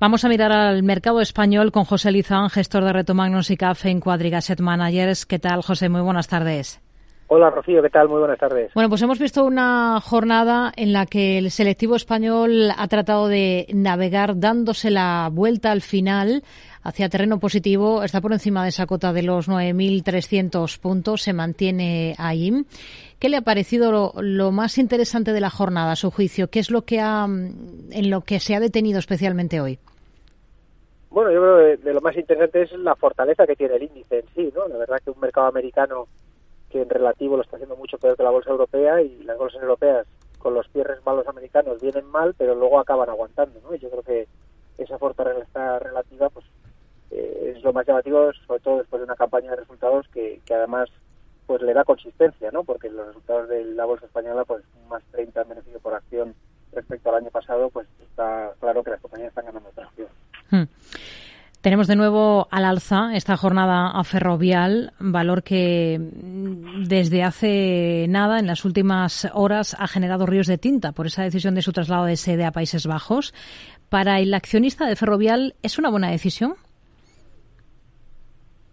Vamos a mirar al mercado español con José Lizán, gestor de Reto Magnus y Café en Quadriga Asset Managers. ¿Qué tal, José? Muy buenas tardes. Hola Rocío, ¿qué tal? Muy buenas tardes. Bueno, pues hemos visto una jornada en la que el selectivo español ha tratado de navegar dándose la vuelta al final hacia terreno positivo. Está por encima de esa cota de los 9.300 puntos, se mantiene ahí. ¿Qué le ha parecido lo, más interesante de la jornada, a su juicio? ¿Qué es lo que ha, en lo que se ha detenido especialmente hoy? Bueno, yo creo que lo más interesante es la fortaleza que tiene el índice en sí, ¿no? La verdad que un mercado americano que en relativo lo está haciendo mucho peor que la bolsa europea y las bolsas europeas con los cierres malos americanos vienen mal, pero luego acaban aguantando, ¿no? Y yo creo que esa fortaleza relativa pues eh, es lo más llamativo, sobre todo después de una campaña de resultados que, que además pues le da consistencia, ¿no? Porque los resultados de la bolsa española, pues más 30 beneficio por acción respecto al año pasado, pues está claro que las compañías están ganando. Tenemos de nuevo al alza esta jornada a Ferrovial, valor que mm, desde hace nada, en las últimas horas, ha generado ríos de tinta por esa decisión de su traslado de sede a Países Bajos. Para el accionista de Ferrovial, ¿es una buena decisión?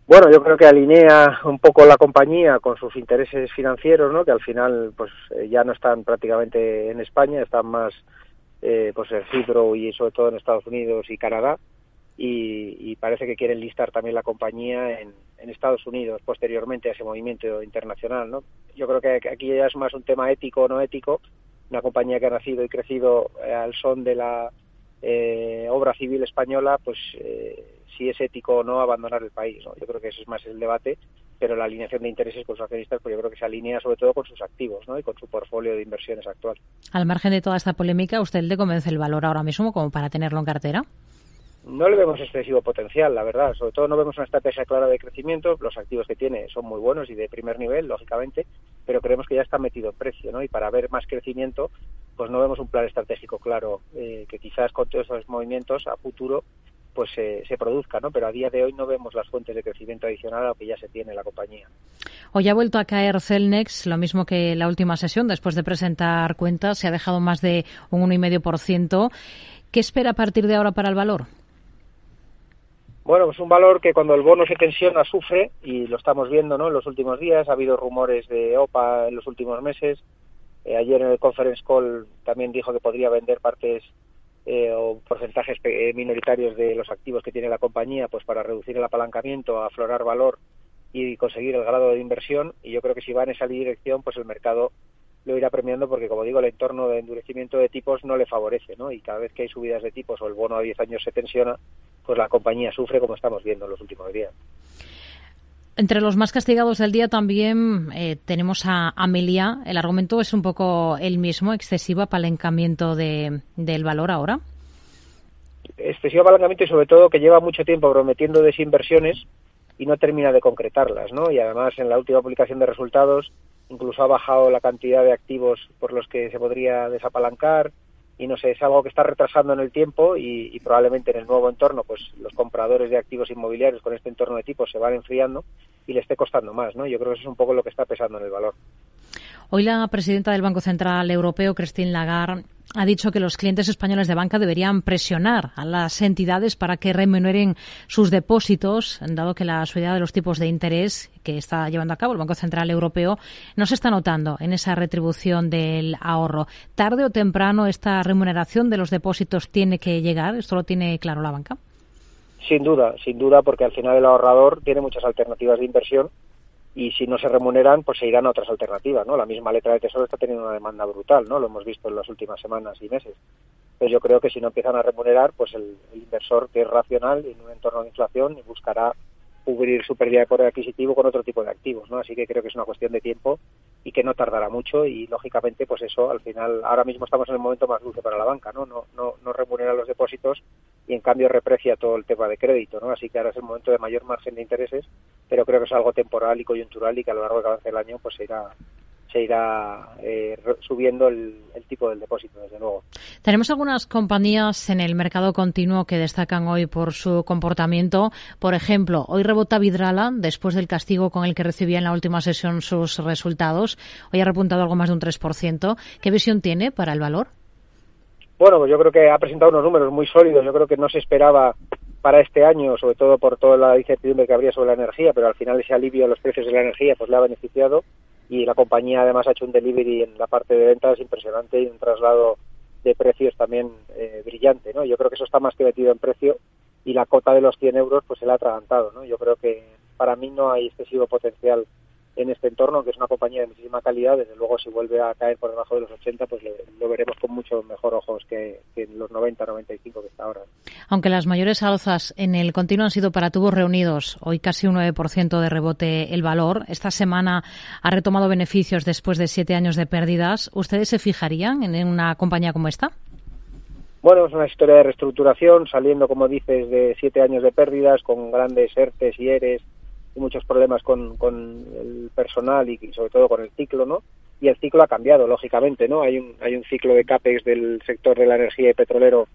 Bueno, yo creo que alinea un poco la compañía con sus intereses financieros, ¿no? Que al final, pues eh, ya no están prácticamente en España, están más, eh, pues en Cipro y sobre todo en Estados Unidos y Canadá y, parece que quieren listar también la compañía en, Estados Unidos posteriormente a ese movimiento internacional. ¿no? Yo creo que aquí ya es más un tema ético o no ético. Una compañía que ha nacido y crecido eh, al son de la eh, obra civil española, pues eh, si es ético o no abandonar el país. ¿no? Yo creo que ese es más el debate, pero la alineación de intereses con sus accionistas, pues yo creo que se alinea sobre todo con sus activos ¿no? y con su portfolio de inversiones actual. Al margen de toda esta polémica, ¿usted le convence el valor ahora mismo como para tenerlo en cartera? No le vemos excesivo potencial, la verdad. Sobre todo no vemos una estrategia clara de crecimiento. Los activos que tiene son muy buenos y de primer nivel, lógicamente, pero creemos que ya está metido en precio, ¿no? Y para ver más crecimiento, pues no vemos un plan estratégico claro eh, que quizás con todos esos movimientos a futuro pues se produzca, ¿no? Pero a día de hoy no vemos las fuentes de crecimiento adicional a lo que ya se tiene en la compañía. Hoy ha vuelto a caer Celnex, lo mismo que la última sesión, después de presentar cuentas, se ha dejado más de un 1,5%. ¿Qué espera a partir de ahora para el valor? Bueno, es un valor que cuando el bono se tensiona sufre y lo estamos viendo ¿no? en los últimos días. Ha habido rumores de OPA en los últimos meses. Eh, ayer en el conference call también dijo que podría vender partes eh, o porcentajes eh, minoritarios de los activos que tiene la compañía pues para reducir el apalancamiento, aflorar valor y conseguir el grado de inversión. Y yo creo que si va en esa dirección, pues el mercado lo irá premiando porque, como digo, el entorno de endurecimiento de tipos no le favorece, ¿no? Y cada vez que hay subidas de tipos o el bono a 10 años se tensiona, pues la compañía sufre como estamos viendo en los últimos días. Entre los más castigados del día también eh, tenemos a Amelia. El argumento es un poco el mismo, excesivo apalancamiento de, del valor ahora. Excesivo apalancamiento y sobre todo que lleva mucho tiempo prometiendo desinversiones y no termina de concretarlas, ¿no? Y además en la última publicación de resultados incluso ha bajado la cantidad de activos por los que se podría desapalancar y no sé, es algo que está retrasando en el tiempo y, probablemente en el nuevo entorno, pues los compradores de activos inmobiliarios con este entorno de tipo se van enfriando y le esté costando más, ¿no? Yo creo que eso es un poco lo que está pesando en el valor. Hoy la presidenta del Banco Central Europeo, Christine Lagarde, ha dicho que los clientes españoles de banca deberían presionar a las entidades para que remuneren sus depósitos, dado que la subida de los tipos de interés que está llevando a cabo el Banco Central Europeo no se está notando en esa retribución del ahorro. Tarde o temprano esta remuneración de los depósitos tiene que llegar. ¿Esto lo tiene claro la banca? Sin duda, sin duda, porque al final el ahorrador tiene muchas alternativas de inversión y si no se remuneran, pues se irán a otras alternativas, ¿no? La misma letra de tesoro está teniendo una demanda brutal, ¿no? Lo hemos visto en las últimas semanas y meses. Pero yo creo que si no empiezan a remunerar, pues el, el inversor que es racional en un entorno de inflación buscará cubrir su pérdida de poder adquisitivo con otro tipo de activos, ¿no? Así que creo que es una cuestión de tiempo y que no tardará mucho y lógicamente pues eso al final ahora mismo estamos en el momento más dulce para la banca, ¿no? No no no remunera los depósitos y en cambio reprecia todo el tema de crédito, ¿no? Así que ahora es el momento de mayor margen de intereses, pero creo que es algo temporal y coyuntural y que a lo largo de cada año pues se irá se irá eh, subiendo el, tipo del depósito, desde luego. Tenemos algunas compañías en el mercado continuo que destacan hoy por su comportamiento. Por ejemplo, hoy rebota Vidrala después del castigo con el que recibía en la última sesión sus resultados. Hoy ha repuntado algo más de un 3%. ¿Qué visión tiene para el valor? Bueno, pues yo creo que ha presentado unos números muy sólidos. Yo creo que no se esperaba para este año, sobre todo por toda la incertidumbre que habría sobre la energía, pero al final ese alivio a los precios de la energía pues le ha beneficiado y la compañía además ha hecho un delivery en la parte de ventas impresionante y un traslado de precios también eh, brillante, ¿no? Yo creo que eso está más que metido en precio y la cota de los 100 euros pues se le ha atragantado, ¿no? Yo creo que para mí no hay excesivo potencial en este entorno, que es una compañía de muchísima calidad. Desde luego, si vuelve a caer por debajo de los 80, pues lo veremos con mucho mejor ojos que, en los 90, 95 que está ahora. Aunque las mayores alzas en el continuo han sido para tubos reunidos, hoy casi un 9% de rebote el valor. Esta semana ha retomado beneficios después de siete años de pérdidas. ¿Ustedes se fijarían en una compañía como esta? Bueno, es una historia de reestructuración, saliendo, como dices, de siete años de pérdidas, con grandes ERTES y ERES muchos problemas con, con el personal y, sobre todo con el ciclo, ¿no? Y el ciclo ha cambiado, lógicamente, ¿no? Hay un, hay un ciclo de CAPEX del sector de la energía y petrolero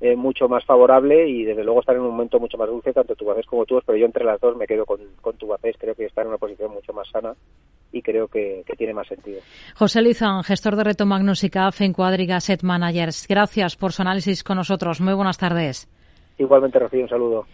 eh, mucho más favorable y desde luego están en un momento mucho más dulce, tanto Tubacés como tú, pero yo entre las dos me quedo con, con Tubacés, creo que está en una posición mucho más sana y creo que, tiene más sentido. José Lizán, gestor de Reto Magnus y CAF en Cuadriga Set Managers. Gracias por su análisis con nosotros. Muy buenas tardes. Igualmente, Rocío, un saludo.